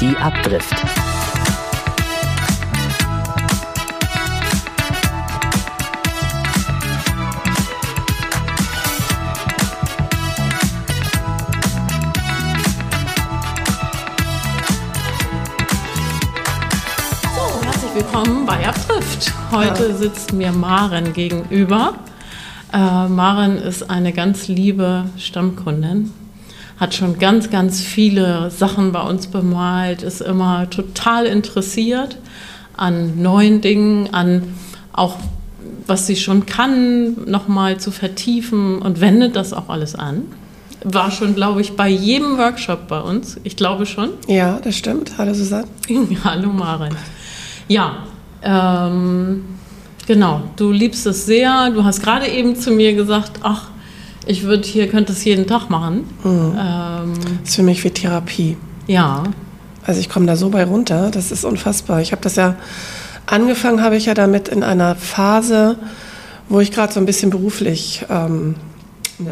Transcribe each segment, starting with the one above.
Die Abdrift. willkommen bei Abdrift. Heute sitzt mir Maren gegenüber. Äh, Maren ist eine ganz liebe Stammkundin, hat schon ganz, ganz viele Sachen bei uns bemalt, ist immer total interessiert an neuen Dingen, an auch was sie schon kann, nochmal zu vertiefen und wendet das auch alles an. War schon, glaube ich, bei jedem Workshop bei uns. Ich glaube schon. Ja, das stimmt. Hallo Susanne. Hallo Maren. Ja, ähm, genau. Du liebst es sehr. Du hast gerade eben zu mir gesagt, ach, ich würde hier könnte es jeden Tag machen. Mhm. Ähm, das ist für mich wie Therapie. Ja. Also ich komme da so bei runter. Das ist unfassbar. Ich habe das ja angefangen, habe ich ja damit in einer Phase, wo ich gerade so ein bisschen beruflich, ähm,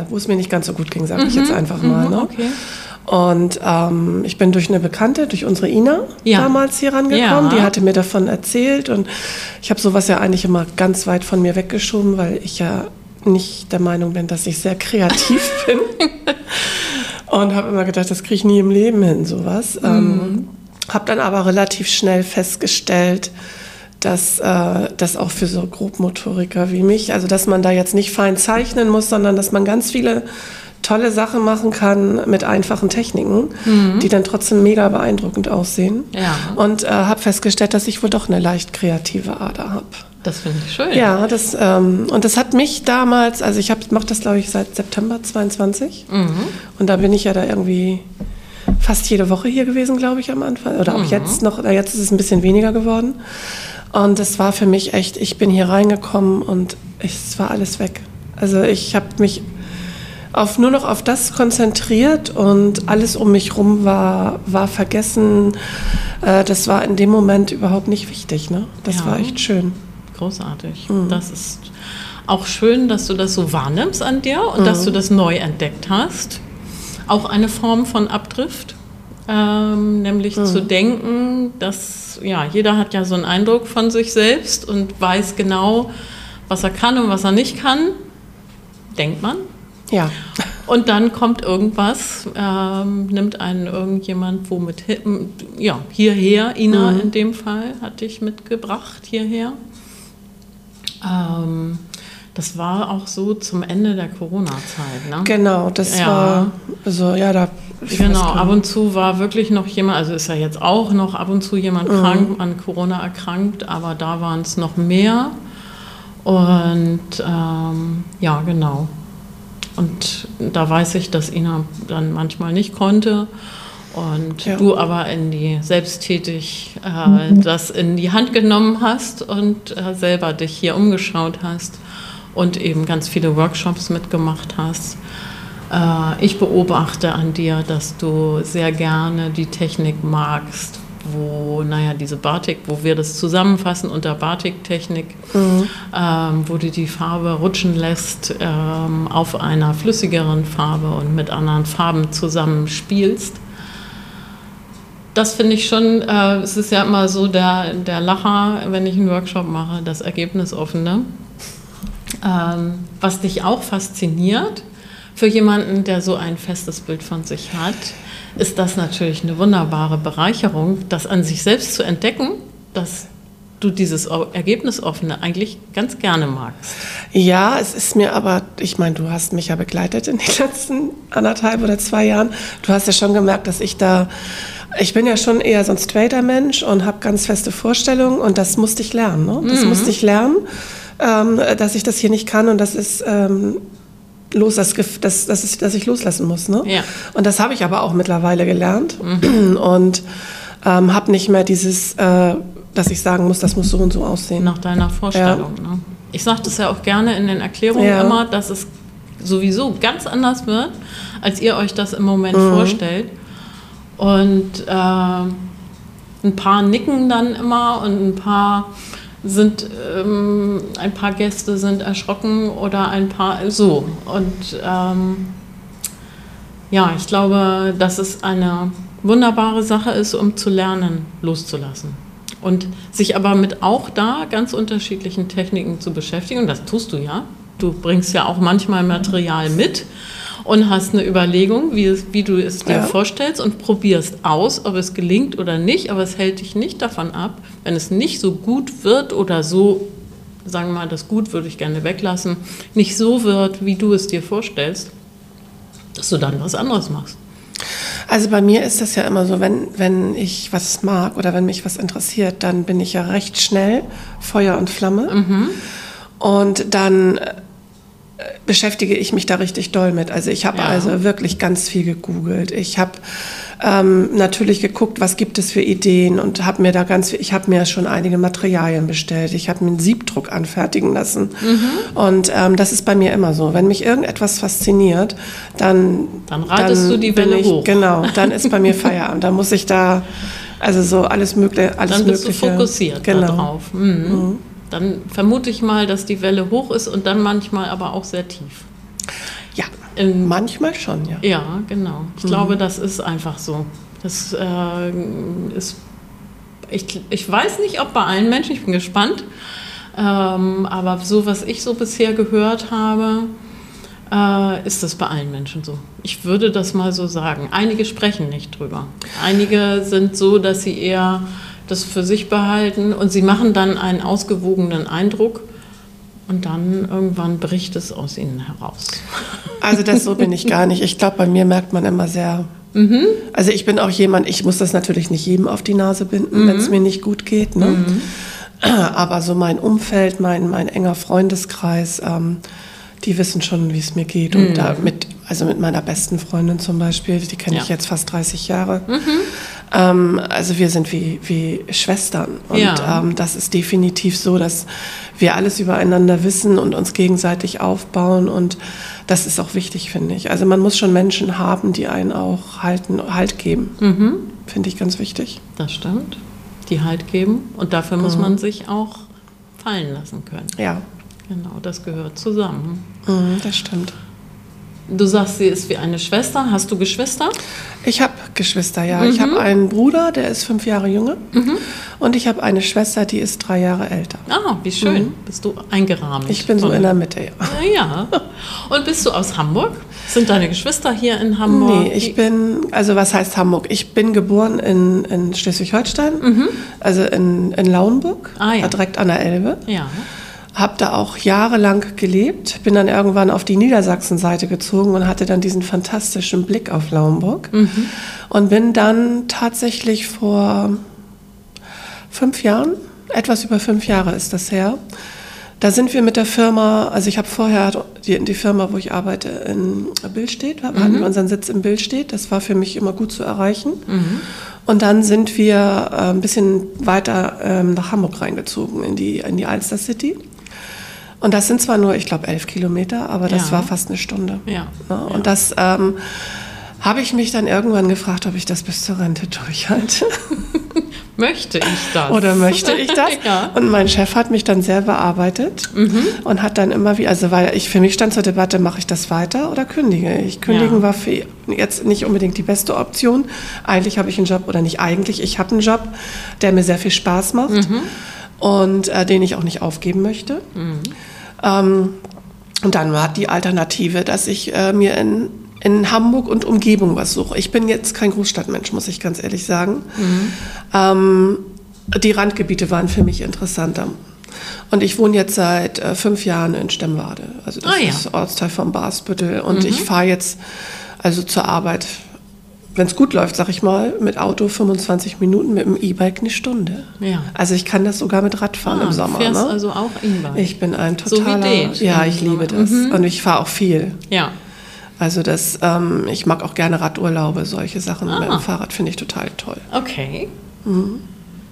wo es mir nicht ganz so gut ging, sage mhm. ich jetzt einfach mal. Mhm, ne? Okay. Und ähm, ich bin durch eine Bekannte, durch unsere Ina ja. damals hier rangekommen. Ja. Die hatte mir davon erzählt und ich habe sowas ja eigentlich immer ganz weit von mir weggeschoben, weil ich ja nicht der Meinung bin, dass ich sehr kreativ bin. und habe immer gedacht, das kriege ich nie im Leben hin, sowas. Mhm. Ähm, habe dann aber relativ schnell festgestellt, dass äh, das auch für so Grobmotoriker wie mich, also dass man da jetzt nicht fein zeichnen muss, sondern dass man ganz viele tolle Sachen machen kann mit einfachen Techniken, mhm. die dann trotzdem mega beeindruckend aussehen. Ja. Und äh, habe festgestellt, dass ich wohl doch eine leicht kreative Ader habe. Das finde ich schön. Ja, das, ähm, und das hat mich damals, also ich mache das glaube ich seit September 22 mhm. und da bin ich ja da irgendwie fast jede Woche hier gewesen, glaube ich, am Anfang. Oder auch mhm. jetzt noch, jetzt ist es ein bisschen weniger geworden. Und das war für mich echt, ich bin hier reingekommen und es war alles weg. Also ich habe mich auf, nur noch auf das konzentriert und alles um mich rum war, war vergessen. Äh, das war in dem Moment überhaupt nicht wichtig. Ne? Das ja. war echt schön. Großartig. Mhm. Das ist auch schön, dass du das so wahrnimmst an dir und mhm. dass du das neu entdeckt hast. Auch eine Form von Abdrift. Ähm, nämlich mhm. zu denken, dass ja, jeder hat ja so einen Eindruck von sich selbst und weiß genau, was er kann und was er nicht kann, denkt man. Ja. Und dann kommt irgendwas, ähm, nimmt einen irgendjemand womit ja, hierher, Ina mhm. in dem Fall, hat dich mitgebracht hierher. Ähm, das war auch so zum Ende der Corona-Zeit, ne? Genau, das ja. war, also ja, da. Genau, ab und zu war wirklich noch jemand, also ist ja jetzt auch noch ab und zu jemand mhm. krank, an Corona erkrankt, aber da waren es noch mehr. Und ähm, ja, genau. Und da weiß ich, dass Ina dann manchmal nicht konnte. Und ja. du aber in die selbsttätig äh, mhm. das in die Hand genommen hast und äh, selber dich hier umgeschaut hast und eben ganz viele Workshops mitgemacht hast. Äh, ich beobachte an dir, dass du sehr gerne die Technik magst, wo, naja, diese Batik, wo wir das zusammenfassen unter Batiktechnik, mhm. ähm, wo du die Farbe rutschen lässt ähm, auf einer flüssigeren Farbe und mit anderen Farben zusammenspielst. Das finde ich schon, äh, es ist ja immer so der, der Lacher, wenn ich einen Workshop mache, das Ergebnisoffene. Ähm, was dich auch fasziniert für jemanden, der so ein festes Bild von sich hat, ist das natürlich eine wunderbare Bereicherung, das an sich selbst zu entdecken, dass du dieses Ergebnisoffene eigentlich ganz gerne magst. Ja, es ist mir aber, ich meine, du hast mich ja begleitet in den letzten anderthalb oder zwei Jahren. Du hast ja schon gemerkt, dass ich da, ich bin ja schon eher so ein straighter Mensch und habe ganz feste Vorstellungen und das musste ich lernen. Ne? Das mhm. musste ich lernen, ähm, dass ich das hier nicht kann und das ist ähm, los, das, das, das ist, dass ich loslassen muss. Ne? Ja. Und das habe ich aber auch mittlerweile gelernt mhm. und ähm, habe nicht mehr dieses, äh, dass ich sagen muss, das muss so und so aussehen. Nach deiner Vorstellung. Ja. Ne? Ich sage das ja auch gerne in den Erklärungen ja. immer, dass es sowieso ganz anders wird, als ihr euch das im Moment mhm. vorstellt. Und äh, ein paar nicken dann immer und ein paar sind ähm, ein paar Gäste sind erschrocken oder ein paar so. Und ähm, ja, ich glaube, das ist eine wunderbare Sache ist, um zu lernen, loszulassen. Und sich aber mit auch da ganz unterschiedlichen Techniken zu beschäftigen. Das tust du ja. Du bringst ja auch manchmal Material mit und hast eine Überlegung, wie, es, wie du es dir ja. vorstellst und probierst aus, ob es gelingt oder nicht. Aber es hält dich nicht davon ab, wenn es nicht so gut wird oder so, sagen wir mal, das Gut würde ich gerne weglassen, nicht so wird, wie du es dir vorstellst, dass du dann was anderes machst. Also bei mir ist das ja immer so, wenn, wenn ich was mag oder wenn mich was interessiert, dann bin ich ja recht schnell Feuer und Flamme. Mhm. Und dann beschäftige ich mich da richtig doll mit. Also ich habe ja. also wirklich ganz viel gegoogelt. Ich habe ähm, natürlich geguckt, was gibt es für Ideen und habe mir da ganz viel, ich habe mir schon einige Materialien bestellt. Ich habe mir einen Siebdruck anfertigen lassen. Mhm. Und ähm, das ist bei mir immer so. Wenn mich irgendetwas fasziniert, dann dann reitest dann du die Welle ich, hoch. Genau, dann ist bei mir Feierabend. Da muss ich da also so alles mögliche, alles dann bist mögliche. Du fokussiert genau. darauf. Mhm. Mhm. Dann vermute ich mal, dass die Welle hoch ist und dann manchmal aber auch sehr tief. Ja, ähm, manchmal schon, ja. Ja, genau. Ich mhm. glaube, das ist einfach so. Das äh, ist. Ich, ich weiß nicht, ob bei allen Menschen, ich bin gespannt, ähm, aber so, was ich so bisher gehört habe, äh, ist das bei allen Menschen so. Ich würde das mal so sagen. Einige sprechen nicht drüber. Einige sind so, dass sie eher das für sich behalten und sie machen dann einen ausgewogenen Eindruck und dann irgendwann bricht es aus ihnen heraus. Also das so bin ich gar nicht. Ich glaube, bei mir merkt man immer sehr. Mhm. Also ich bin auch jemand, ich muss das natürlich nicht jedem auf die Nase binden, mhm. wenn es mir nicht gut geht. Ne? Mhm. Aber so mein Umfeld, mein, mein enger Freundeskreis, ähm, die wissen schon, wie es mir geht. Und mhm. mit, also mit meiner besten Freundin zum Beispiel, die kenne ja. ich jetzt fast 30 Jahre. Mhm. Ähm, also wir sind wie, wie Schwestern. Und ja. ähm, das ist definitiv so, dass wir alles übereinander wissen und uns gegenseitig aufbauen. Und das ist auch wichtig, finde ich. Also man muss schon Menschen haben, die einen auch halten, Halt geben. Mhm. Finde ich ganz wichtig. Das stimmt. Die Halt geben. Und dafür muss mhm. man sich auch fallen lassen können. Ja. Genau, das gehört zusammen. Mhm, das stimmt. Du sagst, sie ist wie eine Schwester. Hast du Geschwister? Ich habe Geschwister, ja. Mhm. Ich habe einen Bruder, der ist fünf Jahre jünger. Mhm. Und ich habe eine Schwester, die ist drei Jahre älter. Ah, wie schön. Mhm. Bist du eingerahmt? Ich bin so in der Mitte, ja. Ja. Und bist du aus Hamburg? Sind deine Geschwister hier in Hamburg? Nee, ich bin, also was heißt Hamburg? Ich bin geboren in, in Schleswig-Holstein, mhm. also in, in Lauenburg, ah, ja. direkt an der Elbe. Ja habe da auch jahrelang gelebt, bin dann irgendwann auf die Niedersachsen-Seite gezogen und hatte dann diesen fantastischen Blick auf Laumburg mhm. und bin dann tatsächlich vor fünf Jahren, etwas über fünf Jahre ist das her, da sind wir mit der Firma, also ich habe vorher die, die, Firma, wo ich arbeite, in Billstedt, wir mhm. hatten unseren Sitz in Billstedt, das war für mich immer gut zu erreichen. Mhm. Und dann sind wir äh, ein bisschen weiter ähm, nach Hamburg reingezogen, in die, in die Alster City. Und das sind zwar nur, ich glaube, elf Kilometer, aber das ja. war fast eine Stunde. Ja. ja und das ähm, habe ich mich dann irgendwann gefragt, ob ich das bis zur Rente durchhalte. möchte ich das? Oder möchte ich das? ja. Und mein Chef hat mich dann sehr bearbeitet mhm. und hat dann immer wie, also weil ich für mich stand zur Debatte, mache ich das weiter oder kündige ich? Kündigen ja. war für jetzt nicht unbedingt die beste Option. Eigentlich habe ich einen Job oder nicht eigentlich, ich habe einen Job, der mir sehr viel Spaß macht. Mhm und äh, den ich auch nicht aufgeben möchte. Mhm. Ähm, und dann war die Alternative, dass ich äh, mir in, in Hamburg und Umgebung was suche. Ich bin jetzt kein Großstadtmensch, muss ich ganz ehrlich sagen. Mhm. Ähm, die Randgebiete waren für mich interessanter. Und ich wohne jetzt seit äh, fünf Jahren in Stemmwade. Also das ah, ja. ist Ortsteil von Basbüttel. Und mhm. ich fahre jetzt also zur Arbeit wenn es gut läuft, sag ich mal, mit Auto 25 Minuten, mit dem E-Bike eine Stunde. Ja. Also ich kann das sogar mit Radfahren ah, im Sommer. Du fährst ne? also auch E-Bike? Ich bin ein totaler... So wie Date Ja, ich liebe das. Mhm. Und ich fahre auch viel. Ja. Also das, ähm, ich mag auch gerne Radurlaube, solche Sachen ah. mit dem Fahrrad finde ich total toll. Okay. Mhm.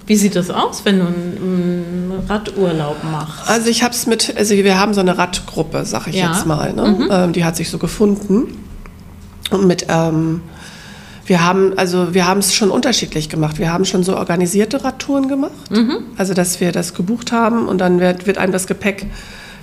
Wie sieht das aus, wenn du einen Radurlaub machst? Also ich habe es mit, also wir haben so eine Radgruppe, sag ich ja. jetzt mal. Ne? Mhm. Ähm, die hat sich so gefunden. Und mit ähm, wir haben also wir haben es schon unterschiedlich gemacht. Wir haben schon so organisierte Radtouren gemacht, mhm. also dass wir das gebucht haben und dann wird, wird einem das Gepäck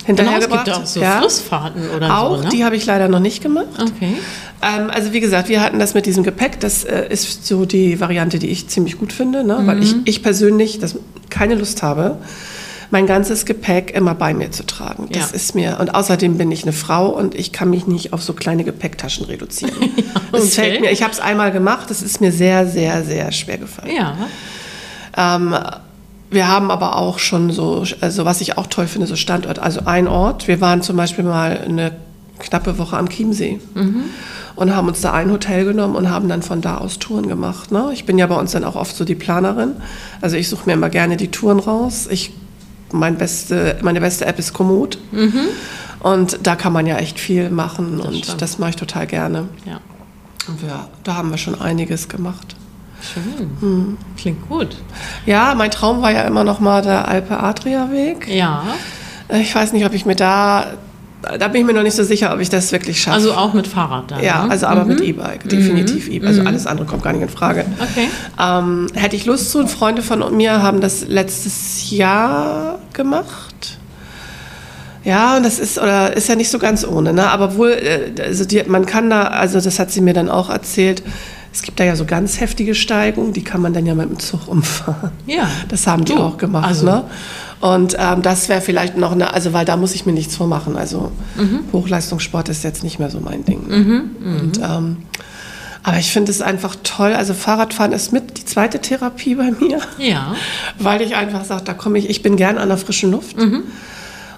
hinterhergebracht. Genau, es gibt auch so ja. Flussfahrten oder Auch, so, ne? die habe ich leider noch nicht gemacht. Okay. Ähm, also wie gesagt, wir hatten das mit diesem Gepäck. Das äh, ist so die Variante, die ich ziemlich gut finde, ne? weil ich, ich persönlich das keine Lust habe, mein ganzes Gepäck immer bei mir zu tragen. Das Ja. ist mir und außerdem bin ich eine Frau und ich kann mich nicht auf so kleine Gepäcktaschen reduzieren. Das okay. fällt mir. Ich habe es einmal gemacht. Das ist mir sehr, sehr, sehr schwer gefallen. Ja. Ähm, wir haben aber auch schon so, also was ich auch toll finde, so Standort, also ein Ort. Wir waren zum Beispiel mal eine knappe Woche am Chiemsee und haben uns da ein Hotel genommen und haben dann von da aus Touren gemacht. Ne? Ich bin ja bei uns dann auch oft so die Planerin. Also ich suche mir immer gerne die Touren raus. Ich, mein beste, meine beste App ist Komoot. Und da kann man ja echt viel machen und stimmt. das mache ich total gerne. Ja. Und wir, da haben wir schon einiges gemacht. Schön. Hm. Klingt gut. Ja, mein Traum war ja immer noch mal der Alpe-Adria-Weg. Ja. Ich weiß nicht, ob ich mir da, da bin ich mir noch nicht so sicher, ob ich das wirklich schaffe. Also auch mit Fahrrad dann. ja, ne? also aber mit E-Bike, definitiv E-Bike. Also alles andere kommt gar nicht in Frage. Okay. Ähm, hätte ich Lust zu, Freunde von mir haben das letztes Jahr gemacht. Ja, und das ist oder ist ja nicht so ganz ohne, ne? Aber wohl, äh, also die, man kann da, also das hat sie mir dann auch erzählt. Es gibt da ja so ganz heftige Steigungen, die kann man dann ja mit dem Zug umfahren. Ja. Das haben die Du, auch gemacht, also- ne? Und ähm, das wäre vielleicht noch eine, also weil da muss ich mir nichts vormachen. Also Mhm. Hochleistungssport ist jetzt nicht mehr so mein Ding. Und, ähm, aber ich finde es einfach toll. Also Fahrradfahren ist mit die zweite Therapie bei mir, Ja. weil ich einfach sage, da komme ich, ich bin gern an der frischen Luft. Mhm.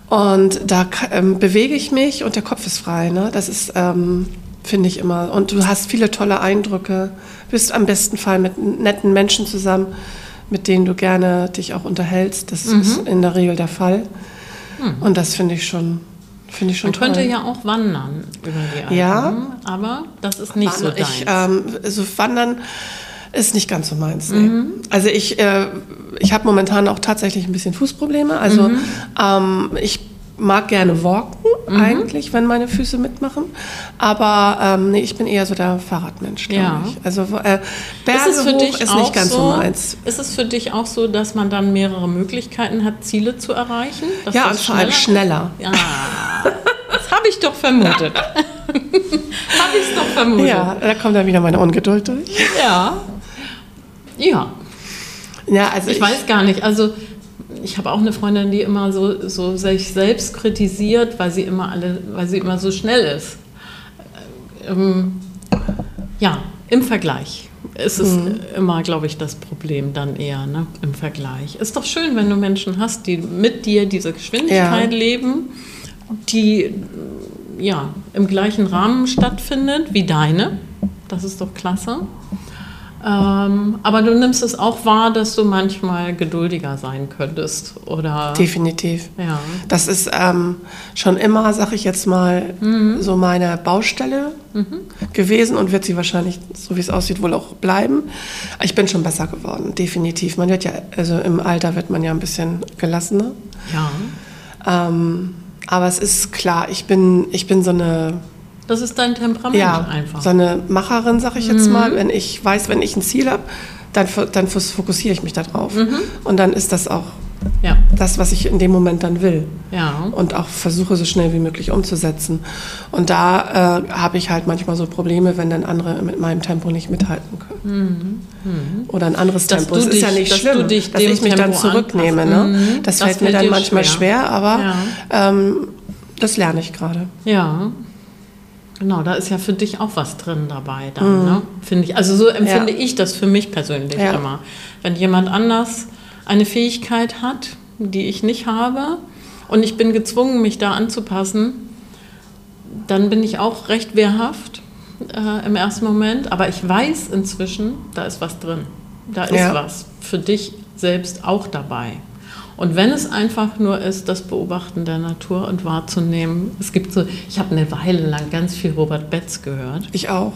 Und da ähm, bewege ich mich und der Kopf ist frei. Ne? Das ist, ähm, finde ich immer. Und du hast viele tolle Eindrücke, bist am besten Fall mit netten Menschen zusammen, mit denen du gerne dich auch unterhältst. Das Mhm. ist in der Regel der Fall. Und das finde ich schon, finde ich schon Man toll. könnte ja auch wandern über die Alpen. Ja. Aber das ist nicht so deins. Ich, ähm, so Wandern ist nicht ganz so meins. Nee. Mhm. Also ich, äh, ich habe momentan auch tatsächlich ein bisschen Fußprobleme. Also Mhm. ähm, ich mag gerne walken Mhm. eigentlich, wenn meine Füße mitmachen. Aber ähm, nee, ich bin eher so der Fahrradmensch, glaube Ja. ich. Also äh, Berge ist es für hoch dich ist nicht ganz so, meins. Ist es für dich auch so, dass man dann mehrere Möglichkeiten hat, Ziele zu erreichen? Ja, und vor allem schneller. Ja, das habe ich doch vermutet. habe ich doch vermutet. Ja, da kommt dann wieder meine Ungeduld durch. Ja. Ja. Ja, also Ich weiß gar nicht. Also ich habe auch eine Freundin, die immer so, so sich selbst kritisiert, weil sie immer alle, weil sie immer so schnell ist. Ähm, ja, im Vergleich ist es immer, glaube ich, das Problem dann eher, ne? Im Vergleich. Ist doch schön, wenn du Menschen hast, die mit dir diese Geschwindigkeit Ja. leben, die ja im gleichen Rahmen stattfindet wie deine. Das ist doch klasse. Ähm, aber du nimmst es auch wahr, dass du manchmal geduldiger sein könntest, oder? Definitiv. Ja. Das ist ähm, schon immer, sag ich jetzt mal, so meine Baustelle gewesen und wird sie wahrscheinlich, so wie es aussieht, wohl auch bleiben. Ich bin schon besser geworden, definitiv. Man wird ja, also im Alter wird man ja ein bisschen gelassener. Ja. Ähm, aber es ist klar, ich bin, ich bin so eine, Das ist dein Temperament ja, einfach. so eine Macherin, sag ich jetzt mal. Wenn ich weiß, wenn ich ein Ziel habe, dann, dann fokussiere ich mich da drauf. Und dann ist das auch Ja. das, was ich in dem Moment dann will. Ja. und auch versuche so schnell wie möglich umzusetzen. Und da äh, habe ich halt manchmal so Probleme, wenn dann andere mit meinem Tempo nicht mithalten können. Oder ein anderes Mhm. Dass Tempo. du Es ist ja nicht dass schlimm, dass ich mich dann Tempo zurücknehme. anpasst. Ne? Mhm. Das, Das fällt mir dann manchmal schwer. schwer, aber Ja. ähm, das lerne ich gerade. Ja. Genau, da ist ja für dich auch was drin dabei, dann, ne? Finde ich. Also so empfinde Ja. ich das für mich persönlich Ja. immer. Wenn jemand anders eine Fähigkeit hat, die ich nicht habe, und ich bin gezwungen, mich da anzupassen, dann bin ich auch recht wehrhaft äh, im ersten Moment. Aber ich weiß inzwischen, da ist was drin. Da ist Ja. was für dich selbst auch dabei. Und wenn es einfach nur ist, das Beobachten der Natur und wahrzunehmen, es gibt so, ich habe eine Weile lang ganz viel Robert Betz gehört. Ich auch.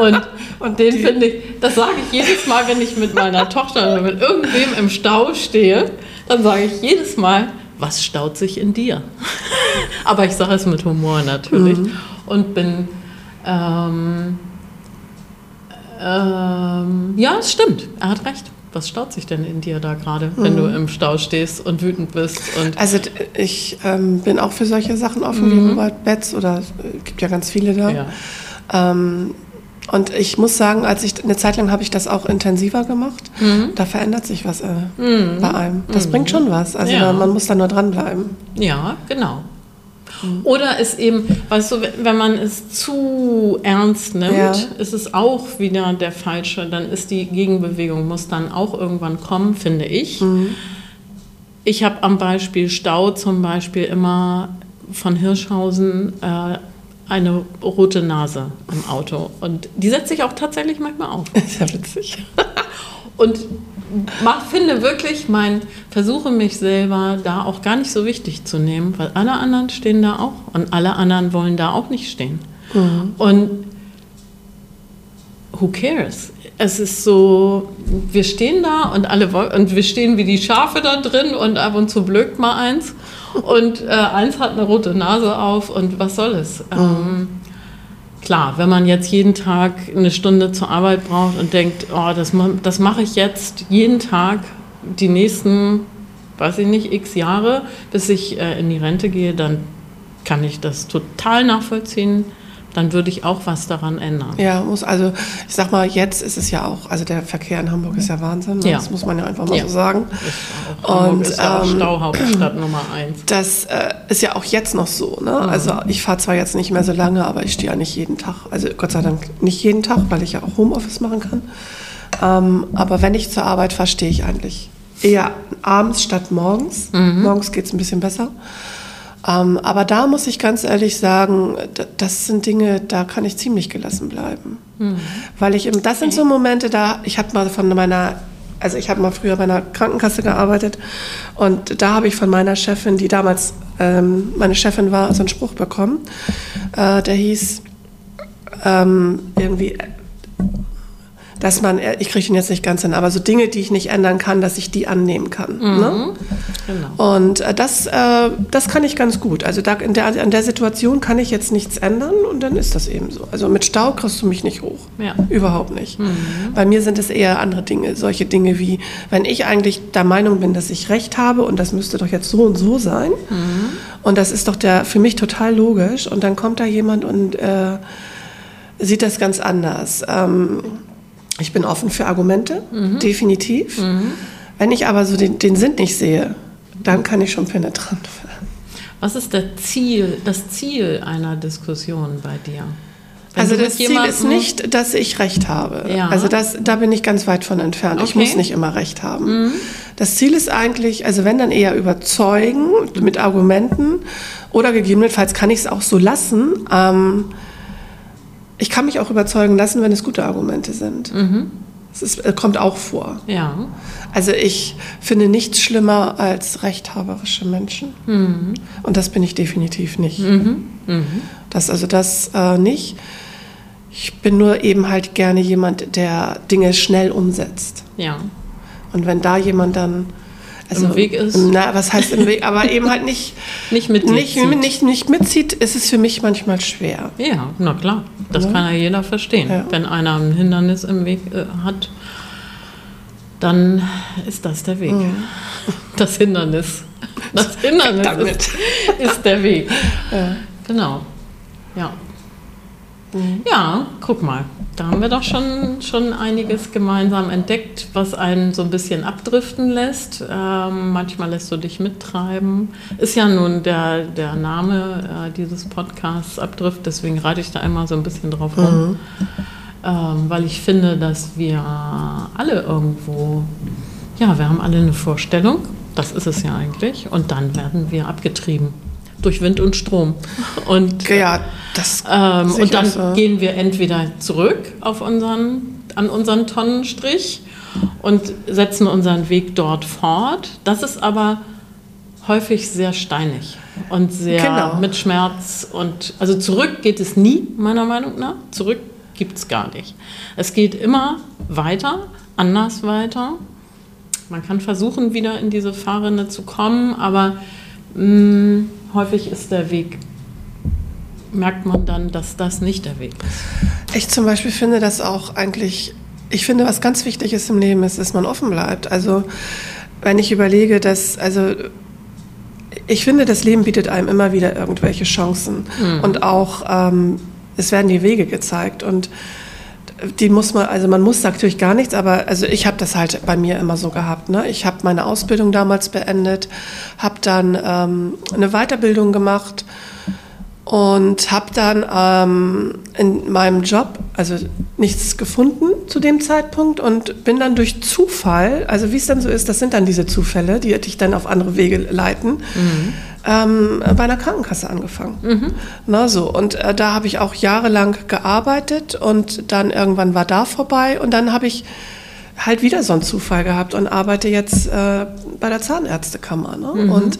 Und, und den finde ich, das sage ich jedes Mal, wenn ich mit meiner Tochter oder mit irgendwem im Stau stehe, dann sage ich jedes Mal, was staut sich in dir? Aber ich sage es mit Humor natürlich und bin, ähm, ähm, ja, es stimmt, er hat recht. Was staut sich denn in dir da gerade, wenn du im Stau stehst und wütend bist? Und Also ich ähm, bin auch für solche Sachen offen, wie Robert Betz oder äh, gibt ja ganz viele da. ja. Ähm, und ich muss sagen, als ich eine Zeit lang habe ich das auch intensiver gemacht. Mhm. Da verändert sich was äh, bei einem. Das bringt schon was. Also Ja. man muss da nur dranbleiben. Ja, genau. Oder ist eben, weißt du, wenn man es zu ernst nimmt, Ja. ist es auch wieder der falsche, dann ist die Gegenbewegung, muss dann auch irgendwann kommen, finde ich. Ich habe am Beispiel Stau zum Beispiel immer von Hirschhausen äh, eine rote Nase im Auto. Und die setze ich auch tatsächlich manchmal auf. Ist ja witzig. Und mach, finde wirklich, mein, versuche mich selber da auch gar nicht so wichtig zu nehmen, weil alle anderen stehen da auch und alle anderen wollen da auch nicht stehen. Und who cares? Es ist so, wir stehen da und alle und wir stehen wie die Schafe da drin und ab und zu blökt mal eins. Und äh, eins hat eine rote Nase auf und was soll es? Ähm, Klar, wenn man jetzt jeden Tag eine Stunde zur Arbeit braucht und denkt, oh, das, das mache ich jetzt jeden Tag die nächsten, weiß ich nicht, x Jahre, bis ich äh, in die Rente gehe, dann kann ich das total nachvollziehen. Dann würde ich auch was daran ändern. Ja, muss also, ich sag mal, jetzt ist es ja auch, also der Verkehr in Hamburg ist ja Wahnsinn, ne? Ja. das muss man ja einfach mal Ja. so sagen. Ist auch, Hamburg Und, ist ja auch ähm, Stauhauptstadt Nummer eins. Das äh, ist ja auch jetzt noch so. Ne? Also ich fahre zwar jetzt nicht mehr so lange, aber ich stehe ja nicht jeden Tag. Also Gott sei Dank nicht jeden Tag, weil ich ja auch Homeoffice machen kann. Ähm, aber wenn ich zur Arbeit fahre, stehe ich eigentlich eher abends statt morgens. Morgens geht es ein bisschen besser. Ähm, aber da muss ich ganz ehrlich sagen, das sind Dinge, da kann ich ziemlich gelassen bleiben. Weil ich, das sind so Momente, da, ich habe mal von meiner, also ich habe mal früher bei einer Krankenkasse gearbeitet und da habe ich von meiner Chefin, die damals ähm, meine Chefin war, so einen Spruch bekommen, äh, der hieß ähm, irgendwie, dass man, äh, ich kriege ihn jetzt nicht ganz hin, aber so Dinge, die ich nicht ändern kann, dass ich die annehmen kann. Ne? Genau. Und äh, das, äh, das kann ich ganz gut. Also da, in der, an der Situation kann ich jetzt nichts ändern und dann ist das eben so. Also mit Stau kriegst du mich nicht hoch. Ja. Überhaupt nicht. Bei mir sind es eher andere Dinge. Solche Dinge wie, wenn ich eigentlich der Meinung bin, dass ich recht habe und das müsste doch jetzt so und so sein. Und das ist doch der, für mich total logisch. Und dann kommt da jemand und äh, sieht das ganz anders. Ähm, ich bin offen für Argumente, definitiv. Wenn ich aber so den, den Sinn nicht sehe, dann kann ich schon penetrant werden. Was ist der Ziel, das Ziel einer Diskussion bei dir? Wenn Also das Ziel ist nicht, dass ich Recht habe. Ja. Also das, da bin ich ganz weit von entfernt. Ich Okay. Mhm. muss nicht immer Recht haben. Das Ziel ist eigentlich, also wenn dann eher überzeugen mit Argumenten oder gegebenenfalls kann ich es auch so lassen. Ähm, ich kann mich auch überzeugen lassen, wenn es gute Argumente sind. Mhm. Das ist, äh, kommt auch vor. Ja. Also ich finde nichts schlimmer als rechthaberische Menschen. Mhm. Und das bin ich definitiv nicht. Das also das äh, nicht. Ich bin nur eben halt gerne jemand, der Dinge schnell umsetzt. Ja. Und wenn da jemand dann also, Im Weg ist? Na, was heißt im Weg? Aber eben halt nicht, Nicht mit nicht, zieht. nicht, nicht mitzieht, ist es für mich manchmal schwer. Ja, na klar. Das kann ja jeder verstehen. Ja. Wenn einer ein Hindernis im Weg äh, hat, dann ist das der Weg. Das Hindernis. Das Hindernis ist, ist der Weg. Genau. Ja. Ja, guck mal. Da haben wir doch schon, schon einiges gemeinsam entdeckt, was einen so ein bisschen abdriften lässt. Ähm, manchmal lässt du dich mittreiben. Ist ja nun der, der Name äh, dieses Podcasts Abdrift, deswegen reite ich da immer so ein bisschen drauf rum. Ähm, weil ich finde, dass wir alle irgendwo, ja, wir haben alle eine Vorstellung, das ist es ja eigentlich, und dann werden wir abgetrieben durch Wind und Strom. Und Ja, das ähm, und dann so. gehen wir entweder zurück auf unseren, an unseren Tonnenstrich und setzen unseren Weg dort fort. Das ist aber häufig sehr steinig und sehr Genau. mit Schmerz. Und also zurück geht es nie, meiner Meinung nach. Zurück gibt es gar nicht. Es geht immer weiter, anders weiter. Man kann versuchen, wieder in diese Fahrrinne zu kommen, aber mh, häufig ist der Weg merkt man dann, dass das nicht der Weg ist. Ich zum Beispiel finde das auch eigentlich ich finde, was ganz wichtig ist im Leben, ist, dass man offen bleibt. Also wenn ich überlege, dass, also ich finde, das Leben bietet einem immer wieder irgendwelche Chancen. Mhm. Und auch, ähm, es werden die Wege gezeigt. Und die muss man, also man muss natürlich gar nichts, aber also ich habe das halt bei mir immer so gehabt. Ne? Ich habe meine Ausbildung damals beendet, habe dann ähm, eine Weiterbildung gemacht und habe dann ähm, in meinem Job also nichts gefunden zu dem Zeitpunkt und bin dann durch Zufall, also wie es dann so ist, das sind dann diese Zufälle, die dich dann auf andere Wege leiten, mhm. Ähm, bei einer Krankenkasse angefangen. Mhm. Na so und äh, da habe ich auch jahrelang gearbeitet und dann irgendwann war da vorbei und dann habe ich halt wieder so einen Zufall gehabt und arbeite jetzt äh, bei der Zahnärztekammer. Ne? Mhm. Und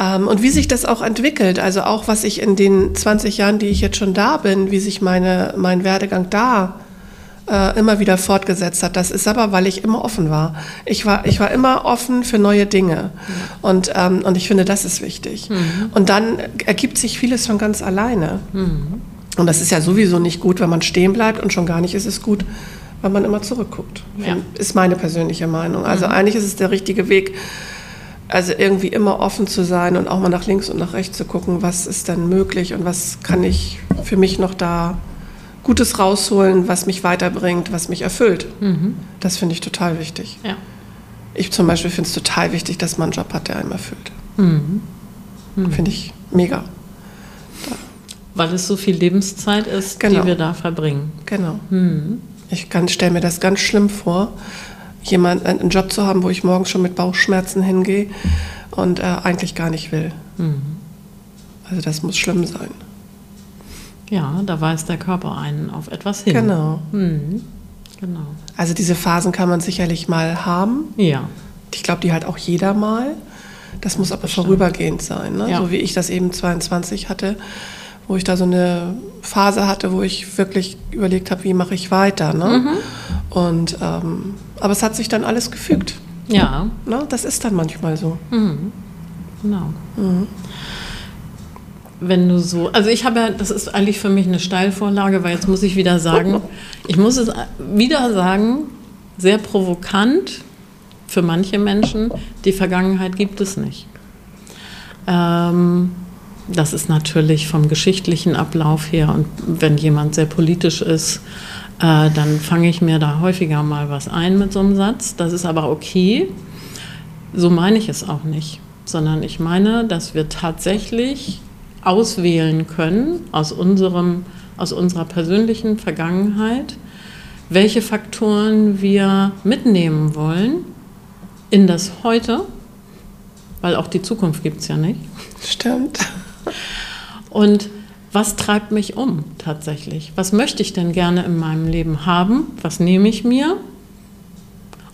ähm, und wie sich das auch entwickelt, also auch was ich in den 20 Jahren, die ich jetzt schon da bin, wie sich meine, mein Werdegang da äh, immer wieder fortgesetzt hat. Das ist aber, weil ich immer offen war. Ich war, ich war immer offen für neue Dinge. Mhm. Und, ähm, und ich finde, das ist wichtig. Mhm. Und dann ergibt sich vieles von ganz alleine. Mhm. Und das ist ja sowieso nicht gut, wenn man stehen bleibt und schon gar nicht ist es gut, wenn man immer zurückguckt. Ja. Ist meine persönliche Meinung. Also mhm. eigentlich ist es der richtige Weg, also irgendwie immer offen zu sein und auch mal nach links und nach rechts zu gucken, was ist denn möglich und was kann ich für mich noch da Gutes rausholen, was mich weiterbringt, was mich erfüllt. Mhm. Das finde ich total wichtig. Ja. Ich zum Beispiel finde es total wichtig, dass man einen Job hat, der einem erfüllt. Mhm. Mhm. Finde ich mega. Da. Weil es so viel Lebenszeit ist, genau. die wir da verbringen. Genau. Mhm. Ich stelle mir das ganz schlimm vor, jemand einen Job zu haben, wo ich morgens schon mit Bauchschmerzen hingehe und äh, eigentlich gar nicht will. Mhm. Also das muss schlimm sein. Ja, da weist der Körper einen auf etwas hin. Genau. Mhm. genau. Also diese Phasen kann man sicherlich mal haben. Ja. Ich glaube, die hat auch jeder mal. Das muss aber Bestimmt. vorübergehend sein, ne? ja. so wie ich das eben 22 hatte, wo ich da so eine Phase hatte, wo ich wirklich überlegt habe, wie mache ich weiter. Ne? Mhm. Und ähm, aber es hat sich dann alles gefügt. Ja. Na, das ist dann manchmal so. Mhm. Genau. Mhm. Wenn du so, also ich habe ja, das ist eigentlich für mich eine Steilvorlage, weil jetzt muss ich wieder sagen, ich muss es wieder sagen, sehr provokant für manche Menschen, die Vergangenheit gibt es nicht. Ähm, das ist natürlich vom geschichtlichen Ablauf her und wenn jemand sehr politisch ist, äh, dann fange ich mir da häufiger mal was ein mit so einem Satz. Das ist aber okay. So meine ich es auch nicht, sondern ich meine, dass wir tatsächlich auswählen können aus, unserem, aus unserer persönlichen Vergangenheit, welche Faktoren wir mitnehmen wollen in das Heute, weil auch die Zukunft gibt es ja nicht. Stimmt. Und was treibt mich um tatsächlich? Was möchte ich denn gerne in meinem Leben haben? Was nehme ich mir?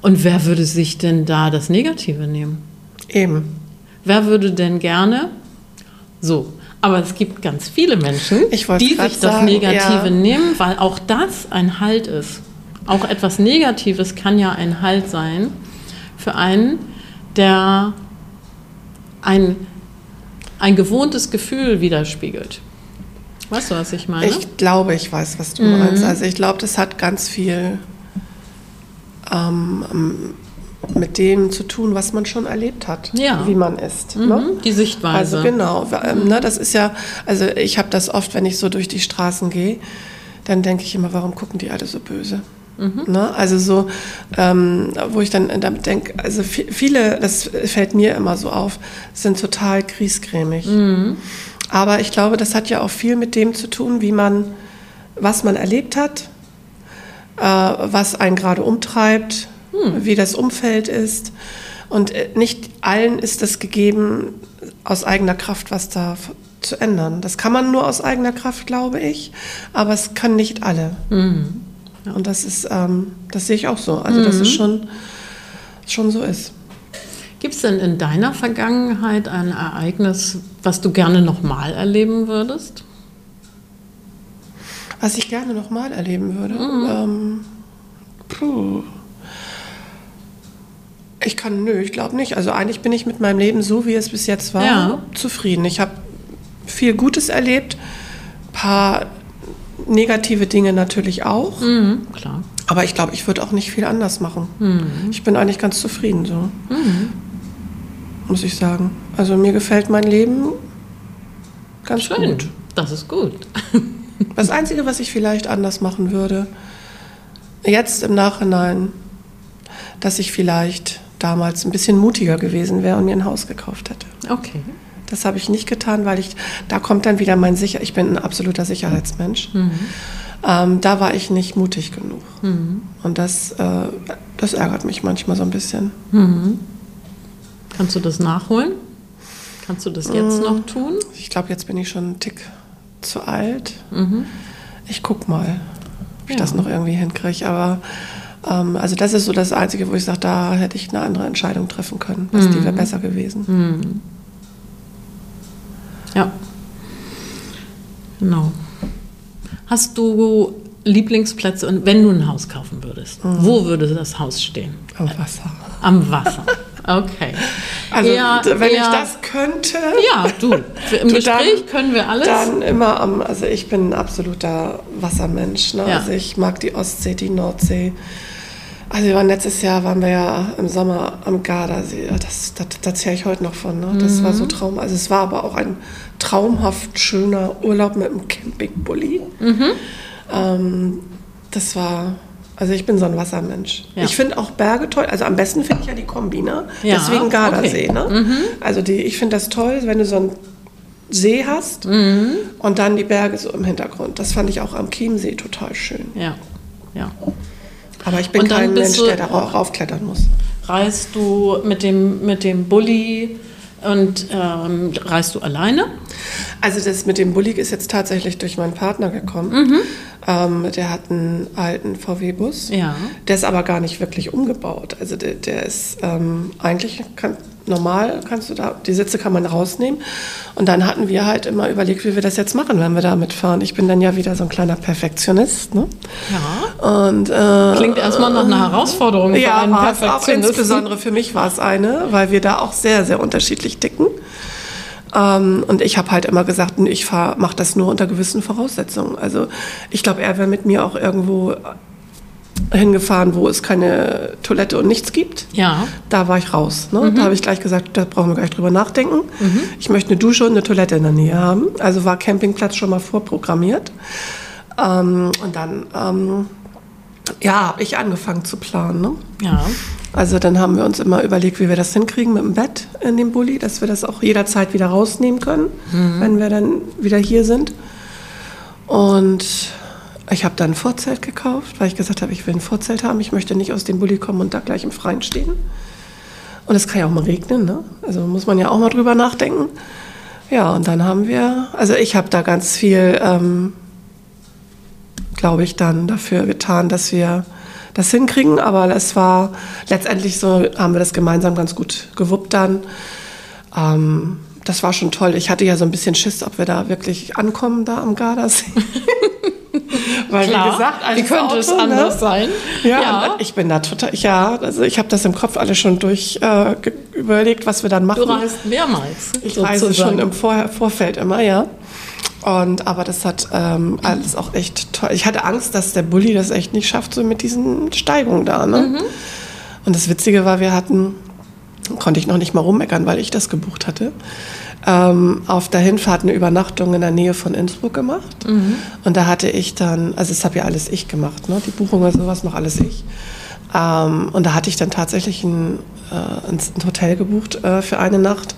Und wer würde sich denn da das Negative nehmen? Eben. Wer würde denn gerne so? Aber es gibt ganz viele Menschen, die sich das sagen, Negative ja. nehmen, weil auch das ein Halt ist. Auch etwas Negatives kann ja ein Halt sein für einen, der ein, ein gewohntes Gefühl widerspiegelt. Weißt du, was ich meine? Ich glaube, ich weiß, was du mhm. meinst. Also ich glaube, das hat ganz viel ähm, mit dem zu tun, was man schon erlebt hat, ja. wie man ist. Mhm. Ne? Die Sichtweise. Also genau, ähm, ne, das ist ja, also ich habe das oft, wenn ich so durch die Straßen gehe, dann denke ich immer, warum gucken die alle so böse? Mhm. Ne? Also so, ähm, wo ich dann damit denke, also viele, das fällt mir immer so auf, sind total kriesgrämig. Mhm. Aber ich glaube, das hat ja auch viel mit dem zu tun, wie man, was man erlebt hat, äh, was einen gerade umtreibt, hm. wie das Umfeld ist. Und äh, nicht allen ist es gegeben, aus eigener Kraft was da zu ändern. Das kann man nur aus eigener Kraft, glaube ich, aber es kann nicht alle. Mhm. Und das ist, ähm, das sehe ich auch so. Also, mhm. dass es schon, schon so ist. Gibt es denn in deiner Vergangenheit ein Ereignis, was du gerne nochmal erleben würdest? Was ich gerne nochmal erleben würde? Mhm. Ähm, puh. Ich kann, nö, ich glaube nicht. Also eigentlich bin ich mit meinem Leben so, wie es bis jetzt war, ja. zufrieden. Ich habe viel Gutes erlebt, ein paar negative Dinge natürlich auch. Mhm, klar. Aber ich glaube, ich würde auch nicht viel anders machen. Ich bin eigentlich ganz zufrieden so. Muss ich sagen. Also mir gefällt mein Leben ganz Schön. gut. Das ist gut. Das Einzige, was ich vielleicht anders machen würde, jetzt im Nachhinein, dass ich vielleicht damals ein bisschen mutiger gewesen wäre und mir ein Haus gekauft hätte. Okay. Das habe ich nicht getan, weil ich, da kommt dann wieder mein Sicher, ich bin ein absoluter Sicherheitsmensch. Ähm, da war ich nicht mutig genug. Und das, äh, das ärgert mich manchmal so ein bisschen. Kannst du das nachholen? Kannst du das jetzt noch tun? Ich glaube, jetzt bin ich schon einen Tick zu alt. Ich guck mal, ob ich Ja. das noch irgendwie hinkriege. Aber also das ist so das Einzige, wo ich sage, da hätte ich eine andere Entscheidung treffen können. Das, Die wäre besser gewesen. Ja. Genau. Hast du Lieblingsplätze und wenn du ein Haus kaufen würdest, wo würde das Haus stehen? Am Wasser. Am Wasser. Okay. Also Eher- wenn ich eher- das könnte, Ja, du. Im Du, Gespräch dann- können wir alles. dann immer am, also ich bin ein absoluter Wassermensch. Ne? Ja. Also ich mag die Ostsee, die Nordsee. Also wir waren letztes Jahr waren wir ja im Sommer am Gardasee. Das, das, da zähle ich heute noch von. Ne? Das war so Mhm. traum. Also es war aber auch ein traumhaft schöner Urlaub mit einem Campingbully. Mhm. Ähm, das war. Also ich bin so ein Wassermensch. Ja. Ich finde auch Berge toll. Also am besten finde ich ja die Kombi, ne? Ja, Deswegen Gardasee, okay. Mhm. ne? Also die, ich finde das toll, wenn du so einen See hast Mhm. und dann die Berge so im Hintergrund. Das fand ich auch am Chiemsee total schön. ja. Ja. Aber ich bin Und dann kein bist Mensch, du- der darauf raufklettern muss. Reist du mit dem, mit dem Bulli und ähm, reist du alleine? Also das mit dem Bulli ist jetzt tatsächlich durch meinen Partner gekommen. Mhm. Ähm, der hat einen alten VW-Bus. Ja. Der ist aber gar nicht wirklich umgebaut. Also der, der ist ähm, eigentlich kann, normal, kannst du da, die Sitze kann man rausnehmen. Und dann hatten wir halt immer überlegt, wie wir das jetzt machen, wenn wir damit fahren. Ich bin dann ja wieder so ein kleiner Perfektionist. Ne? Ja. Und äh, Klingt erstmal nach einer Herausforderung für Ja, einen es auch insbesondere für mich war es eine, weil wir da auch sehr, sehr unterschiedlich ticken. Ähm, und ich habe halt immer gesagt, ich mache das nur unter gewissen Voraussetzungen. Also ich glaube, er wäre mit mir auch irgendwo hingefahren, wo es keine Toilette und nichts gibt. Ja. Da war ich raus. Ne? Mhm. Da habe ich gleich gesagt, da brauchen wir gleich drüber nachdenken. Ich möchte eine Dusche und eine Toilette in der Nähe haben. Also war Campingplatz schon mal vorprogrammiert. Ähm, und dann, ähm, ja, habe ich angefangen zu planen. Ne? Ja. Also dann haben wir uns immer überlegt, wie wir das hinkriegen mit dem Bett in dem Bulli, dass wir das auch jederzeit wieder rausnehmen können, wenn wir dann wieder hier sind. Und ich habe dann ein Vorzelt gekauft, weil ich gesagt habe, ich will ein Vorzelt haben. Ich möchte nicht aus dem Bulli kommen und da gleich im Freien stehen. Und es kann ja auch mal regnen, ne? Also muss man ja auch mal drüber nachdenken. Ja, und dann haben wir, also ich habe da ganz viel, ähm, glaube ich, dann dafür getan, dass wir das hinkriegen. Aber es war letztendlich so, haben wir das gemeinsam ganz gut gewuppt dann. Ähm, das war schon toll. Ich hatte ja so ein bisschen Schiss, ob wir da wirklich ankommen, da am Gardasee. Weil, Klar. wie gesagt, Wie könnte es Auto, ne? anders sein? Ja, Ja. ich bin da total, ja, also ich habe das im Kopf alles schon durch äh, überlegt, was wir dann machen. Du reist mehrmals. Ich reise sozusagen. schon im Vor Vorfeld immer, ja. Und, aber das hat ähm, alles auch echt toll. Ich hatte Angst, dass der Bulli das echt nicht schafft, so mit diesen Steigungen da. Ne? Mhm. Und das Witzige war, wir hatten, konnte ich noch nicht mal rummeckern, weil ich das gebucht hatte, ähm, auf der Hinfahrt eine Übernachtung in der Nähe von Innsbruck gemacht. Mhm. Und da hatte ich dann, also das habe ja alles ich gemacht, ne? die Buchung und sowas noch alles ich. Ähm, und da hatte ich dann tatsächlich ein, äh, ein ein Hotel gebucht äh, für eine Nacht.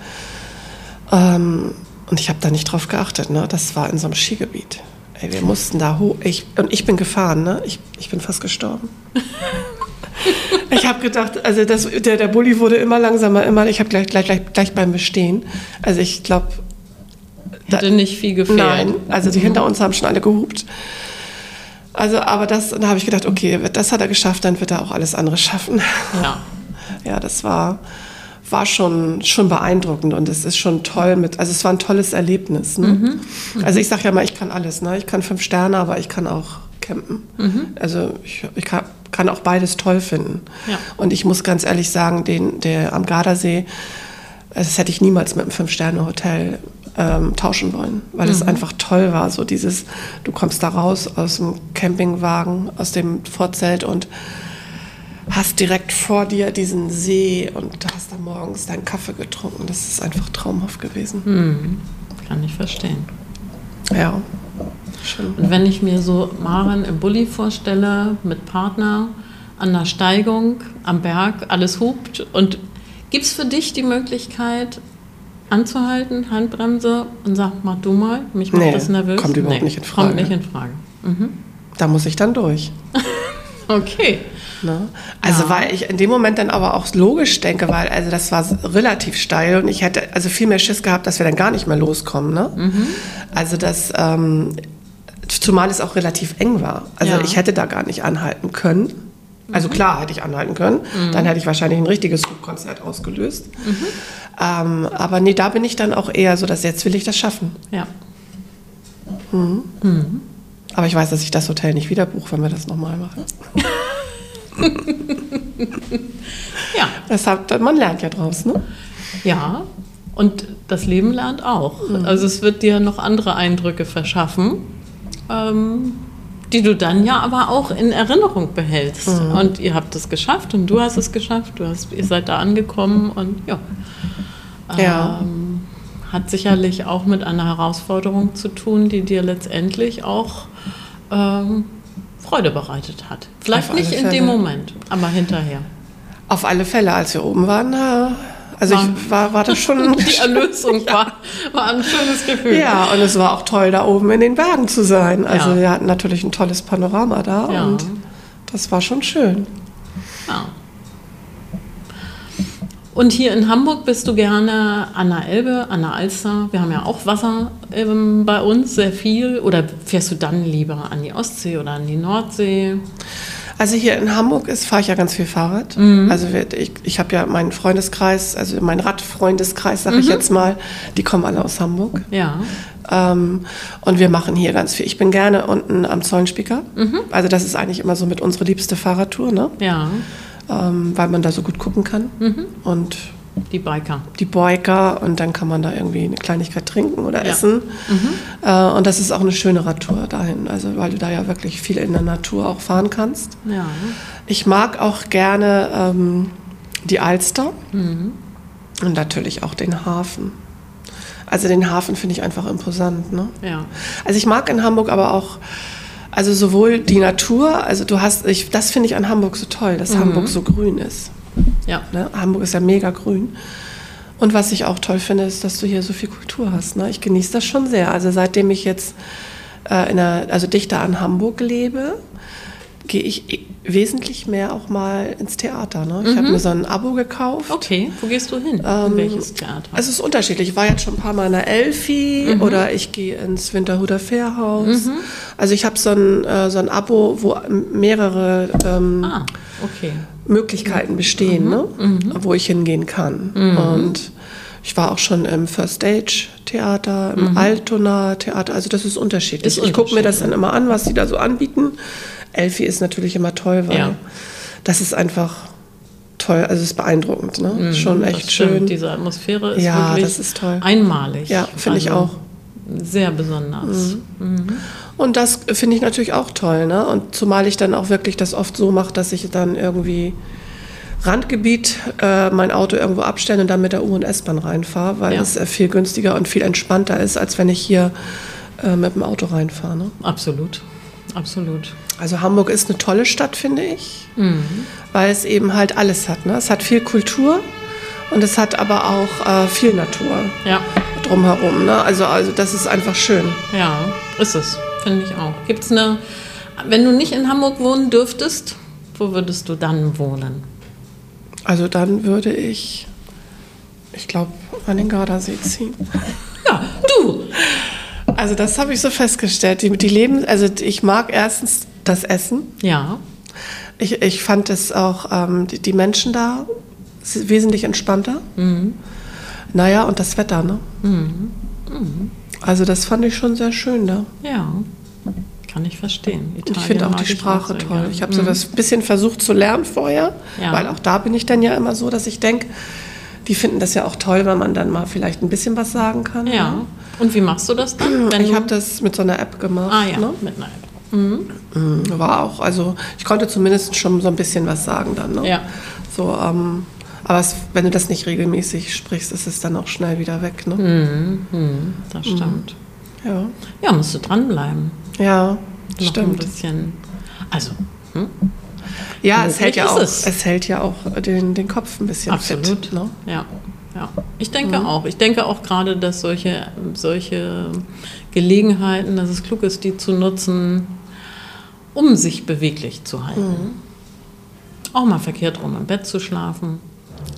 Ähm, und ich habe da nicht drauf geachtet. Ne? Das war in so einem Skigebiet. Ey, wir mussten da hoch. Ich, und ich bin gefahren. Ne? Ich, ich bin fast gestorben. ich habe gedacht, also das, der, der Bulli wurde immer langsamer, immer. Ich habe gleich, gleich, gleich, gleich beim Bestehen. Also ich glaube, Hätte nicht viel gefehlt. Nein, also die hinter uns haben schon alle gehupt. Also, aber das, da habe ich gedacht, okay, das hat er geschafft, dann wird er auch alles andere schaffen. Ja. Ja, das war, war schon, schon beeindruckend und es ist schon toll mit, also es war ein tolles Erlebnis. Ne? Also ich sage ja mal, ich kann alles, ne? Ich kann fünf Sterne, aber ich kann auch campen. Also ich, ich kann, kann auch beides toll finden. Ja. Und ich muss ganz ehrlich sagen, den, der am Gardasee, das hätte ich niemals mit einem Fünf-Sterne-Hotel ähm, tauschen wollen, weil es einfach toll war. So dieses, du kommst da raus aus dem Campingwagen, aus dem Vorzelt und hast direkt vor dir diesen See und hast da morgens deinen Kaffee getrunken. Das ist einfach traumhaft gewesen. Kann ich verstehen. Ja, schön. Und wenn ich mir so Maren im Bulli vorstelle, mit Partner, an der Steigung, am Berg, alles hupt und gibt es für dich die Möglichkeit, anzuhalten, Handbremse und sag, mach du mal, mich macht Nee, das nervös? kommt überhaupt nicht in Kommt Frage. nicht in Frage. Da muss ich dann durch. Okay. Ne? Also Ja. weil ich in dem Moment dann aber auch logisch denke, weil also das war relativ steil und ich hätte also viel mehr Schiss gehabt, dass wir dann gar nicht mehr loskommen. Ne? Mhm. Also das, ähm, zumal es auch relativ eng war. Also Ja. Mhm. ich hätte da gar nicht anhalten können. Also klar hätte ich anhalten können, dann hätte ich wahrscheinlich ein richtiges Konzert ausgelöst. Mhm. Ähm, aber nee, da bin ich dann auch eher so, dass jetzt will ich das schaffen. Ja. Aber ich weiß, dass ich das Hotel nicht wieder buche, wenn wir das nochmal machen. Ja. Deshalb, man lernt ja draus, ne? Ja. Und das Leben lernt auch. Also es wird dir noch andere Eindrücke verschaffen, ähm, die du dann ja aber auch in Erinnerung behältst. Und ihr habt es geschafft und du hast es geschafft. Du hast, ihr seid da angekommen und ja. Ja. Ähm, hat sicherlich auch mit einer Herausforderung zu tun, die dir letztendlich auch ähm, Freude bereitet hat. Vielleicht nicht in dem. Moment, aber hinterher. Auf alle Fälle, als wir oben waren, äh, also War- ich war, war das schon. Die Erlösung war, war ein schönes Gefühl. ja, und es war auch toll, da oben in den Bergen zu sein. Also Ja. wir hatten natürlich ein tolles Panorama da Ja. und das war schon schön. Ja. Und hier in Hamburg bist du gerne an der Elbe, an der Alster. Wir haben ja auch Wasser ähm, bei uns, sehr viel. Oder fährst du dann lieber an die Ostsee oder an die Nordsee? Also hier in Hamburg ist, fahre ich ja ganz viel Fahrrad. Mhm. Also ich, ich habe ja meinen Freundeskreis, also meinen Radfreundeskreis, sage ich Mhm. jetzt mal, die kommen alle aus Hamburg. Ja. Ähm, und wir machen hier ganz viel. Ich bin gerne unten am Zollenspieker. Mhm. Also das ist eigentlich immer so mit unsere liebste Fahrradtour, ne? Ja, ähm, weil man da so gut gucken kann. Mhm. Und die Biker. die Boiker und dann kann man da irgendwie eine Kleinigkeit trinken oder Ja. essen. Äh, und das ist auch eine schöne Radtour dahin, also weil du da ja wirklich viel in der Natur auch fahren kannst. Ja. Ich mag auch gerne ähm, die Alster Mhm. und natürlich auch den Hafen. Also den Hafen finde ich einfach imposant. Ne? Ja. Also ich mag in Hamburg aber auch, also sowohl die Natur, also du hast, ich, das finde ich an Hamburg so toll, dass Hamburg so grün ist. Ja. Ne? Hamburg ist ja mega grün. Und was ich auch toll finde, ist, dass du hier so viel Kultur hast. Ne? Ich genieße das schon sehr. Also seitdem ich jetzt äh, in der, also dichter an Hamburg lebe, gehe ich wesentlich mehr auch mal ins Theater. Ne? Ich habe mir so ein Abo gekauft. Okay, wo gehst du hin? Ähm, in welches Theater? Es ist unterschiedlich. Ich war jetzt schon ein paar Mal in der Elfi Mhm. oder ich gehe ins Winterhuder Fährhaus. Also ich habe so ein, äh, so ein Abo, wo mehrere ähm, ah, okay. Möglichkeiten bestehen, Mhm. ne? wo ich hingehen kann. Und ich war auch schon im First Stage Theater, im Altona Theater, also das ist unterschiedlich. Mhm. Ist ich gucke mir das dann immer an, was die da so anbieten. Elfi ist natürlich immer toll, weil Ja. das ist einfach toll, also es ist beeindruckend, ne? Schon Mhm, Das echt schön. Diese Atmosphäre ist Ja, wirklich das ist toll. einmalig. Ja, finde ich Also auch. Sehr besonders. Und das finde ich natürlich auch toll, ne? Und zumal ich dann auch wirklich das oft so mache, dass ich dann irgendwie Randgebiet äh, mein Auto irgendwo abstelle und dann mit der U- und S-Bahn reinfahre, weil Ja. es viel günstiger und viel entspannter ist, als wenn ich hier äh, mit dem Auto reinfahre. Ne? Absolut. Absolut. Also Hamburg ist eine tolle Stadt, finde ich, Mhm. weil es eben halt alles hat. Ne? Es hat viel Kultur und es hat aber auch äh, viel Natur Ja, drumherum. Ne? Also, also das ist einfach schön. ja, ist es. Finde ich auch. Gibt es eine, wenn du nicht in Hamburg wohnen dürftest, wo würdest du dann wohnen? Also dann würde ich, ich glaube, an den Gardasee ziehen. Ja, du. Also das habe ich so festgestellt. Die, die leben, also ich mag erstens das Essen. Ja, Ich, ich fand es auch, ähm, die, die Menschen da wesentlich entspannter. Naja, und das Wetter, ne? Also das fand ich schon sehr schön da. ja. Kann ich verstehen. Und ich finde auch die Sprache toll. gern. Ich habe so das bisschen versucht zu lernen vorher, Ja. weil auch da bin ich dann ja immer so, dass ich denke, die finden das ja auch toll, wenn man dann mal vielleicht ein bisschen was sagen kann. Ja. ne? Und wie machst du das dann? Ich habe das mit so einer App gemacht. Ah ja, Ne? mit einer App. Mhm. Mhm, War auch, also ich konnte zumindest schon so ein bisschen was sagen dann. Ne? Ja. So, ähm, aber es, wenn du das nicht regelmäßig sprichst, ist es dann auch schnell wieder weg. Ne? Mhm. Mhm. Das stimmt. Ja. Ja, musst du dranbleiben. Ja, Noch ein stimmt. bisschen. Also, hm? Ja, es hält ja auch, es. es. hält ja auch den, den Kopf ein bisschen Absolut. fit. Ne? Ja, ja. Ich denke auch. Ich denke auch gerade, dass solche, solche Gelegenheiten, dass es klug ist, die zu nutzen, um sich beweglich zu halten. Auch mal verkehrt rum im Bett zu schlafen.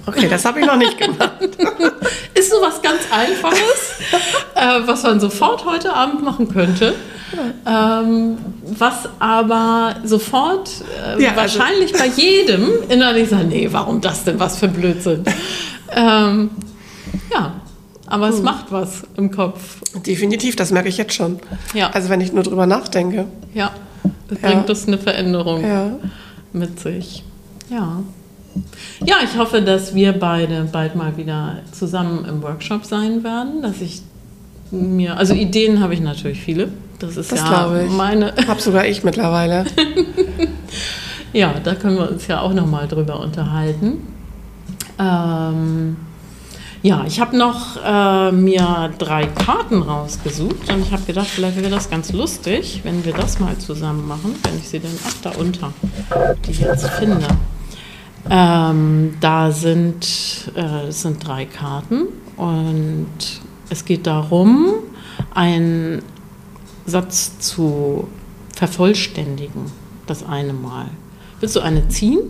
Okay, das habe ich noch nicht gemacht. Ist so was ganz Einfaches, äh, was man sofort heute Abend machen könnte. Ähm, was aber sofort äh, Ja, also- wahrscheinlich bei jedem innerlich sagt, nee, warum das denn, was für Blödsinn. ähm, ja, aber Hm. es macht was im Kopf. Definitiv, das merke ich jetzt schon. Ja. Also wenn ich nur drüber nachdenke. Ja, es Ja. bringt das eine Veränderung Ja. mit sich. Ja. Ja, ich hoffe, dass wir beide bald mal wieder zusammen im Workshop sein werden, dass ich mir, also Ideen habe ich natürlich viele. Das ist Das ja ich. meine, Hab sogar ich mittlerweile. ja, da können wir uns ja auch noch mal drüber unterhalten. Ähm, ja, ich habe noch äh, mir drei Karten rausgesucht und ich habe gedacht, vielleicht wäre das ganz lustig, wenn wir das mal zusammen machen, wenn ich sie denn, ach, da unter, die jetzt finde. Ähm, da sind, äh, es sind drei Karten und es geht darum, einen Satz zu vervollständigen, das eine Mal. Willst du eine ziehen?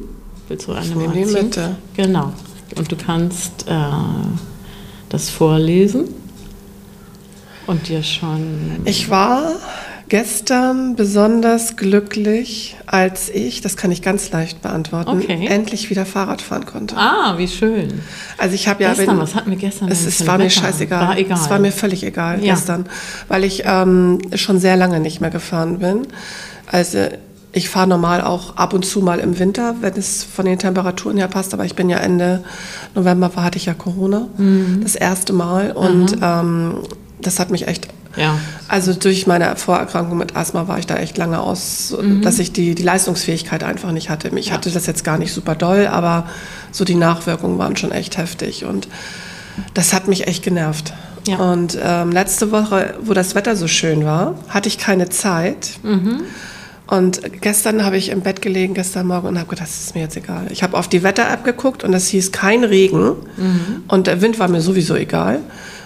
Willst du eine Ich mal ziehen? Mitte. Genau. Und du kannst äh, das vorlesen und dir schon. Ich war gestern besonders glücklich, als ich, das kann ich ganz leicht beantworten, Okay. endlich wieder Fahrrad fahren konnte. Ah, wie schön. Also ich habe ja, gestern, wenn, was hatten wir gestern? es, es war mir Wetter? scheißegal. War egal. Es war mir völlig egal Ja. gestern, weil ich ähm, schon sehr lange nicht mehr gefahren bin. Also ich fahre normal auch ab und zu mal im Winter, wenn es von den Temperaturen her passt. Aber ich bin ja Ende November hatte ich ja Corona, Mhm. das erste Mal und ähm, das hat mich echt Ja. also durch meine Vorerkrankung mit Asthma war ich da echt lange aus, dass ich die, die Leistungsfähigkeit einfach nicht hatte. Ich Ja. hatte das jetzt gar nicht super doll, aber so die Nachwirkungen waren schon echt heftig und das hat mich echt genervt. Ja. Und ähm, letzte Woche, wo das Wetter so schön war, hatte ich keine Zeit. Und gestern habe ich im Bett gelegen, gestern Morgen, und habe gedacht, das ist mir jetzt egal. Ich habe auf die Wetter-App geguckt und es hieß kein Regen. Und der Wind war mir sowieso egal.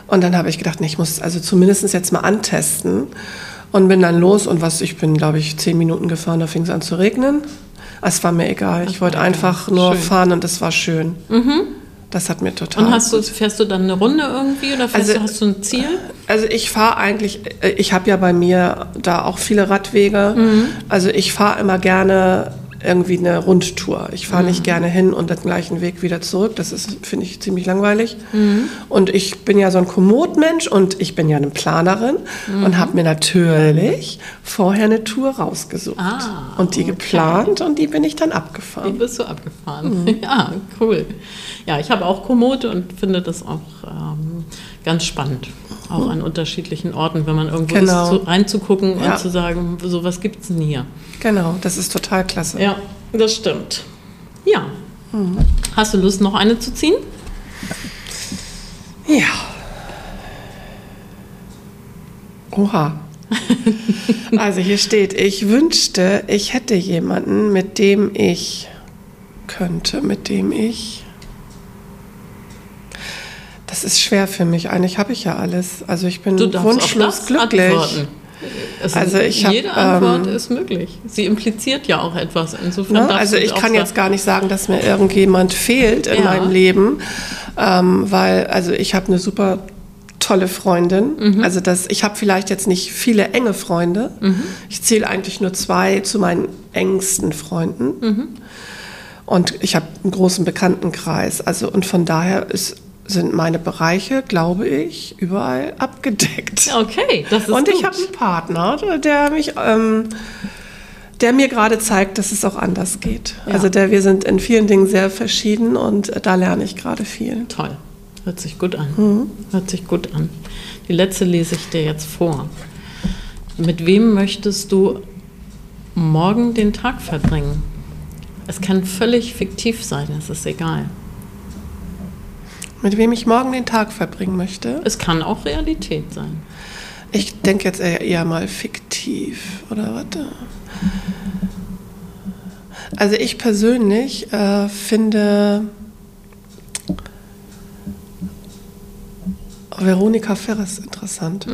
Und dann habe ich gedacht, nee, ich muss also zumindest jetzt mal antesten. Und bin dann los und was, ich bin, glaube ich, zehn Minuten gefahren, da fing es an zu regnen. Es war mir egal. Ich wollte einfach nur Schön. fahren und es war schön. Das hat mir total. Und hast du, fährst du dann eine Runde irgendwie oder Also- du, hast du ein Ziel? Also ich fahre eigentlich, äh, ich habe ja bei mir da auch viele Radwege. Mhm. Also ich fahre immer gerne irgendwie eine Rundtour. Ich fahre Mhm. nicht gerne hin und den gleichen Weg wieder zurück. Das ist, finde ich, ziemlich langweilig. Mhm. Und ich bin ja so ein Komoot-Mensch und ich bin ja eine Planerin Mhm. und habe mir natürlich vorher eine Tour rausgesucht. Ah, und die okay. geplant und die bin ich dann abgefahren. bist du abgefahren? Mhm. Ja, cool. Ja, ich habe auch Komoot und finde das auch ähm, ganz spannend. Auch an unterschiedlichen Orten, wenn man irgendwo. Genau. ist, zu, reinzugucken Ja. und zu sagen, so was gibt es denn hier? Genau, das ist total klasse. Ja, das stimmt. Ja. Mhm. Hast du Lust, noch eine zu ziehen? Ja. Oha. Also hier steht, ich wünschte, ich hätte jemanden, mit dem ich könnte, mit dem ich. Das ist schwer für mich. Eigentlich habe ich ja alles. Also ich bin wunschlos glücklich. antworten. Also ist- ich hab, jede Antwort ähm, ist möglich. Sie impliziert ja auch etwas. Insofern Ne? Also ich kann jetzt gar nicht sagen, dass mir irgendjemand fehlt in Ja. meinem Leben, ähm, weil also ich habe eine super tolle Freundin. Mhm. Also das, ich habe vielleicht jetzt nicht viele enge Freunde. Mhm. Ich zähle eigentlich nur zwei zu meinen engsten Freunden. Mhm. Und ich habe einen großen Bekanntenkreis. Also und von daher ist, sind meine Bereiche, glaube ich, überall abgedeckt. Okay, das ist Und ich habe einen Partner, der mich, ähm, der mir gerade zeigt, dass es auch anders geht. Ja. Also der, wir sind in vielen Dingen sehr verschieden und äh, da lerne ich gerade viel. Toll. Hört sich gut an. Hört sich gut an. Die letzte lese ich dir jetzt vor. Mit wem möchtest du morgen den Tag verbringen? Es kann völlig fiktiv sein, es ist egal. Mit wem ich morgen den Tag verbringen möchte? Es kann auch Realität sein. Ich denke jetzt eher, eher mal fiktiv. Oder warte. Also ich persönlich äh, finde Veronika Ferres interessant.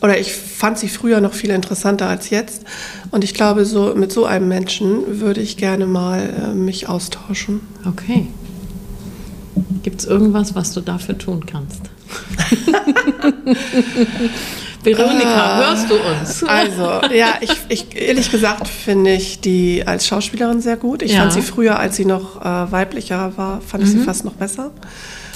Oder ich fand sie früher noch viel interessanter als jetzt. Und ich glaube, so mit so einem Menschen würde ich gerne mal äh, mich austauschen. Okay. Gibt es irgendwas, was du dafür tun kannst? Veronika, hörst du uns? Also, ja, ich, ich ehrlich gesagt finde ich die als Schauspielerin sehr gut. Ich Ja. fand sie früher, als sie noch äh, weiblicher war, fand ich sie fast noch besser.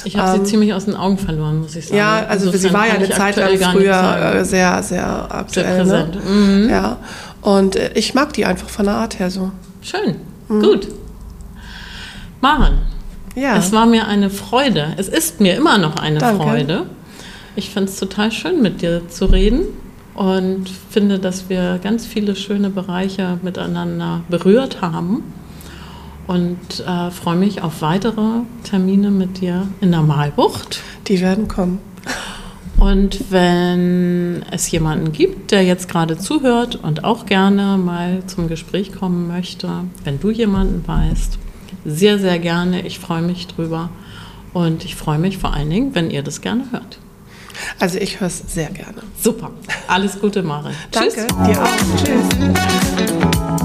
Ich habe sie ziemlich aus den Augen verloren, muss ich sagen. Ähm, Ja, also sie Insofern war ja eine Zeit lang früher äh, sehr, sehr aktuell. präsent. Mhm. Ne? Ja. Und äh, ich mag die einfach von der Art her so. Schön, gut. Maren, Ja. es war mir eine Freude. Es ist mir immer noch eine Danke. Freude. Ich finde es total schön, mit dir zu reden und finde, dass wir ganz viele schöne Bereiche miteinander berührt haben. Und äh, freue mich auf weitere Termine mit dir in der Malbucht. Die werden kommen. Und wenn es jemanden gibt, der jetzt gerade zuhört und auch gerne mal zum Gespräch kommen möchte, wenn du jemanden weißt, sehr, sehr gerne. Ich freue mich drüber. Und ich freue mich vor allen Dingen, wenn ihr das gerne hört. Also ich höre es sehr gerne. Super. Alles Gute, Maren. Danke, dir auch. Tschüss.